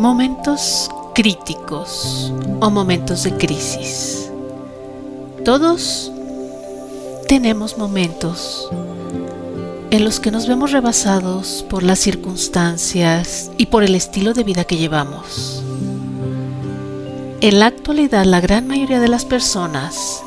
Momentos críticos o momentos de crisis. Todos tenemos momentos en los que nos vemos rebasados por las circunstancias y por el estilo de vida que llevamos. En la actualidad la gran mayoría de las personas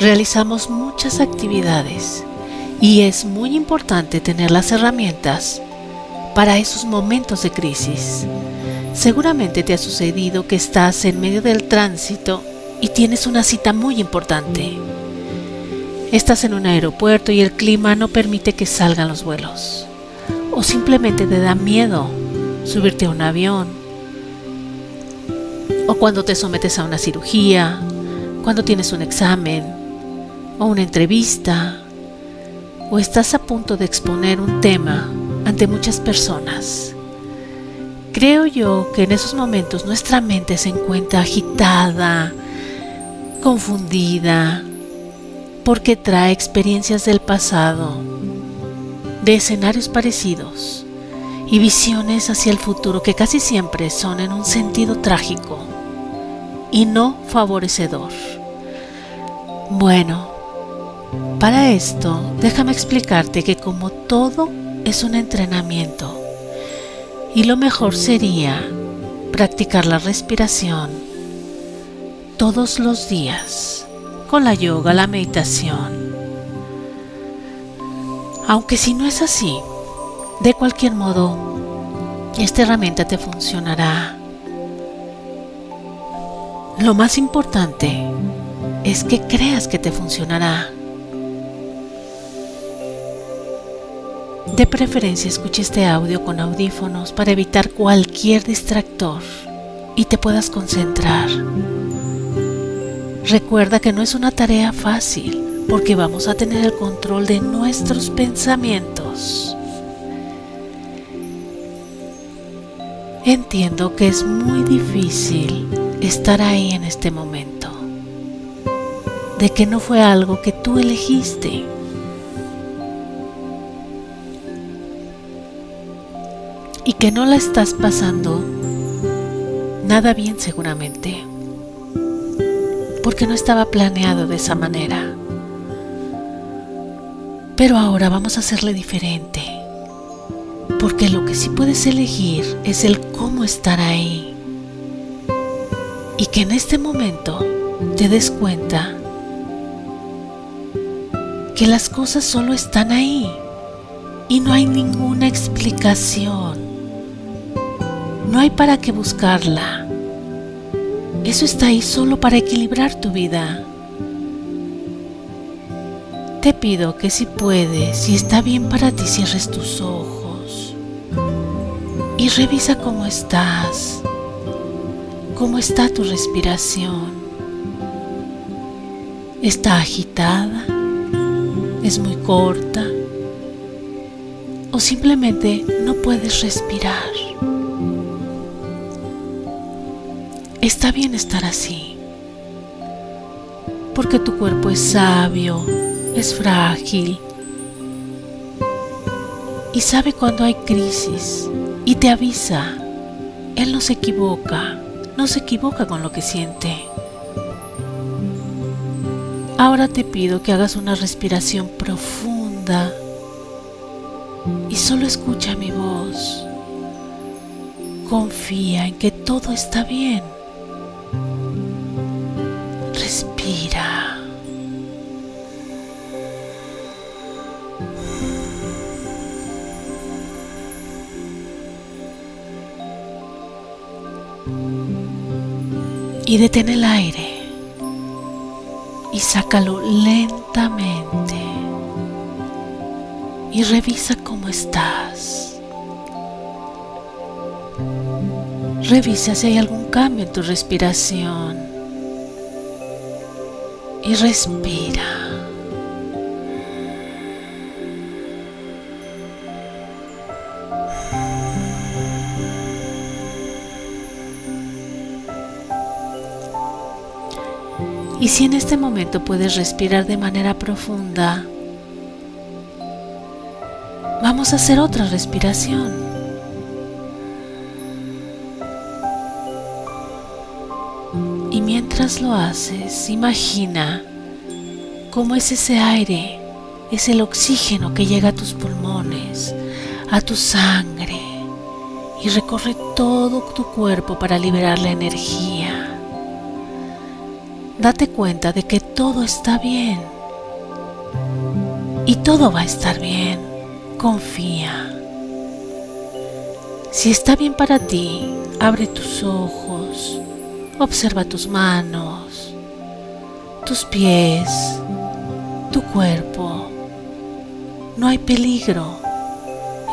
realizamos muchas actividades y es muy importante tener las herramientas para esos momentos de crisis. Seguramente te ha sucedido que estás en medio del tránsito y tienes una cita muy importante. Estás en un aeropuerto y el clima no permite que salgan los vuelos. O simplemente te da miedo subirte a un avión. O cuando te sometes a una cirugía, cuando tienes un examen o una entrevista. O estás a punto de exponer un tema ante muchas personas. Creo yo que en esos momentos nuestra mente se encuentra agitada, confundida, porque trae experiencias del pasado, de escenarios parecidos y visiones hacia el futuro que casi siempre son en un sentido trágico y no favorecedor. Bueno, para esto déjame explicarte que como todo es un entrenamiento y lo mejor sería practicar la respiración todos los días con la yoga, la meditación. Aunque si no es así, de cualquier modo, esta herramienta te funcionará. Lo más importante es que creas que te funcionará. De preferencia escuche este audio con audífonos para evitar cualquier distractor y te puedas concentrar. Recuerda que no es una tarea fácil porque vamos a tener el control de nuestros pensamientos. Entiendo que es muy difícil estar ahí en este momento, de que no fue algo que tú elegiste y que no la estás pasando nada bien seguramente, porque no estaba planeado de esa manera. Pero ahora vamos a hacerle diferente, porque lo que sí puedes elegir es el cómo estar ahí. Y que en este momento te des cuenta que las cosas solo están ahí y no hay ninguna explicación. No hay para qué buscarla. Eso está ahí solo para equilibrar tu vida. Te pido que si puedes, si está bien para ti, cierres tus ojos y revisa cómo estás, cómo está tu respiración. ¿Está agitada? ¿Es muy corta? ¿O simplemente no puedes respirar? Está bien estar así, porque tu cuerpo es sabio, es frágil y sabe cuando hay crisis y te avisa. Él no se equivoca, no se equivoca con lo que siente. Ahora te pido que hagas una respiración profunda y solo escucha mi voz. Confía en que todo está bien. Y detén el aire y sácalo lentamente y revisa cómo estás. Revisa si hay algún cambio en tu respiración y respira. Y si en este momento puedes respirar de manera profunda, vamos a hacer otra respiración. Y mientras lo haces, imagina cómo es ese aire, es el oxígeno que llega a tus pulmones, a tu sangre y recorre todo tu cuerpo para liberar la energía Date cuenta de que todo está bien y todo va a estar bien. Confía. Si está bien para ti, abre tus ojos, observa tus manos, tus pies, tu cuerpo. No hay peligro,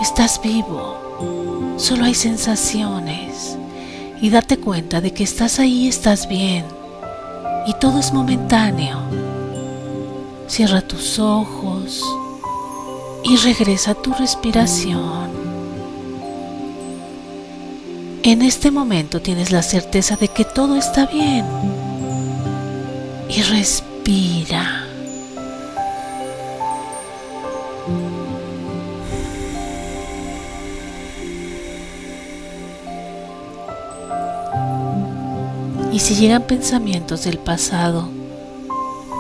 estás vivo, solo hay sensaciones y date cuenta de que estás ahí, estás bien y todo es momentáneo. Cierra tus ojos y regresa tu respiración. En este momento tienes la certeza de que todo está bien. Y respira. Y si llegan pensamientos del pasado,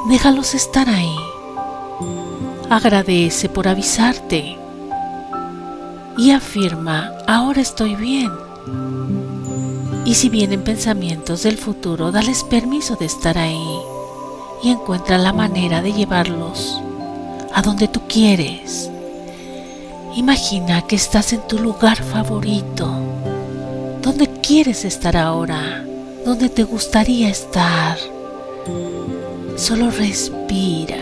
déjalos estar ahí. Agradece por avisarte y afirma, ahora estoy bien. Y si vienen pensamientos del futuro, dales permiso de estar ahí y encuentra la manera de llevarlos a donde tú quieres. Imagina que estás en tu lugar favorito, donde quieres estar ahora, donde te gustaría estar. Solo respira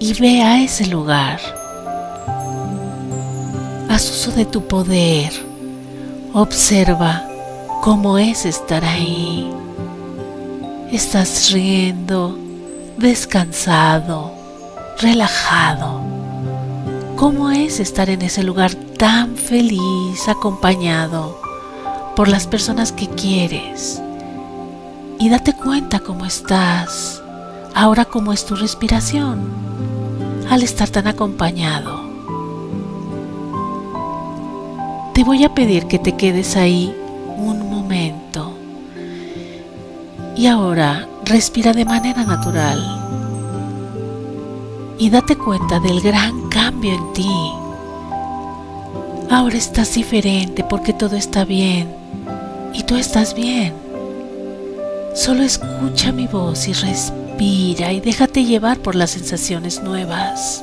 y ve a ese lugar. Haz uso de tu poder. Observa cómo es estar ahí. Estás riendo, descansado, relajado. ¿Cómo es estar en ese lugar tan feliz, acompañado por las personas que quieres? Y date cuenta cómo estás, ahora cómo es tu respiración al estar tan acompañado. Te voy a pedir que te quedes ahí un momento y ahora respira de manera natural y date cuenta del gran cambio en ti. Ahora estás diferente porque todo está bien y tú estás bien. Solo escucha mi voz y respira y déjate llevar por las sensaciones nuevas.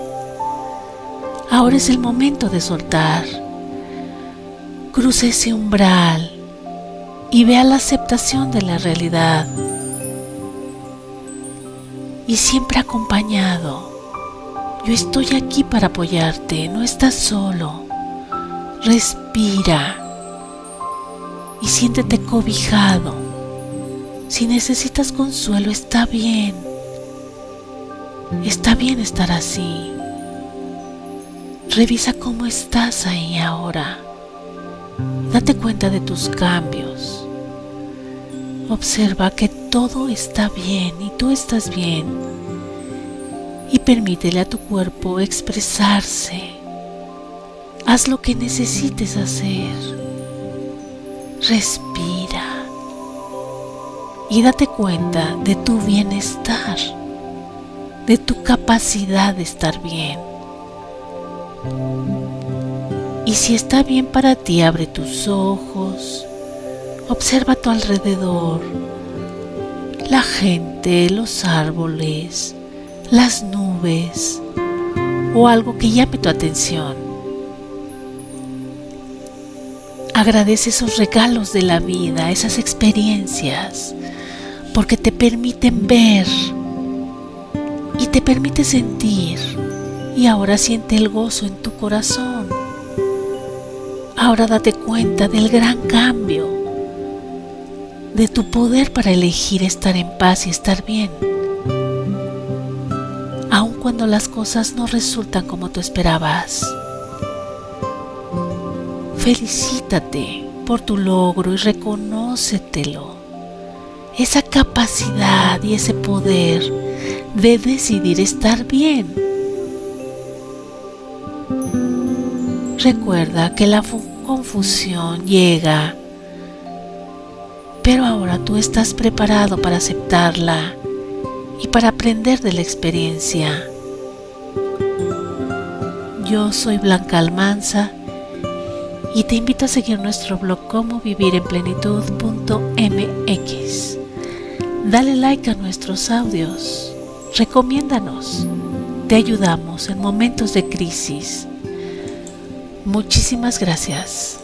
Ahora es el momento de soltar. Cruza ese umbral y vea la aceptación de la realidad. Y siempre acompañado. Yo estoy aquí para apoyarte, no estás solo. Respira y siéntete cobijado. Si necesitas consuelo, está bien. Está bien estar así. Revisa cómo estás ahí ahora. Date cuenta de tus cambios. Observa que todo está bien y tú estás bien. Y permítele a tu cuerpo expresarse. Haz lo que necesites hacer. Respira. Y date cuenta de tu bienestar de tu capacidad de estar bien. Y si está bien para ti, abre tus ojos, observa a tu alrededor, la gente, los árboles, las nubes o algo que llame tu atención. Agradece esos regalos de la vida, esas experiencias, porque te permiten ver y te permite sentir. Y ahora siente el gozo en tu corazón. Ahora date cuenta del gran cambio, de tu poder para elegir estar en paz y estar bien. Aun cuando las cosas no resultan como tú esperabas. Felicítate por tu logro y reconócetelo. Esa capacidad y ese poder de decidir estar bien. Recuerda que la confusión llega, Pero ahora tú estás preparado para aceptarla y para aprender de la experiencia. Yo soy Blanca Almanza y te invito a seguir nuestro blog como vivir en. Dale like a nuestros audios, recomiéndanos, te ayudamos en momentos de crisis. Muchísimas gracias.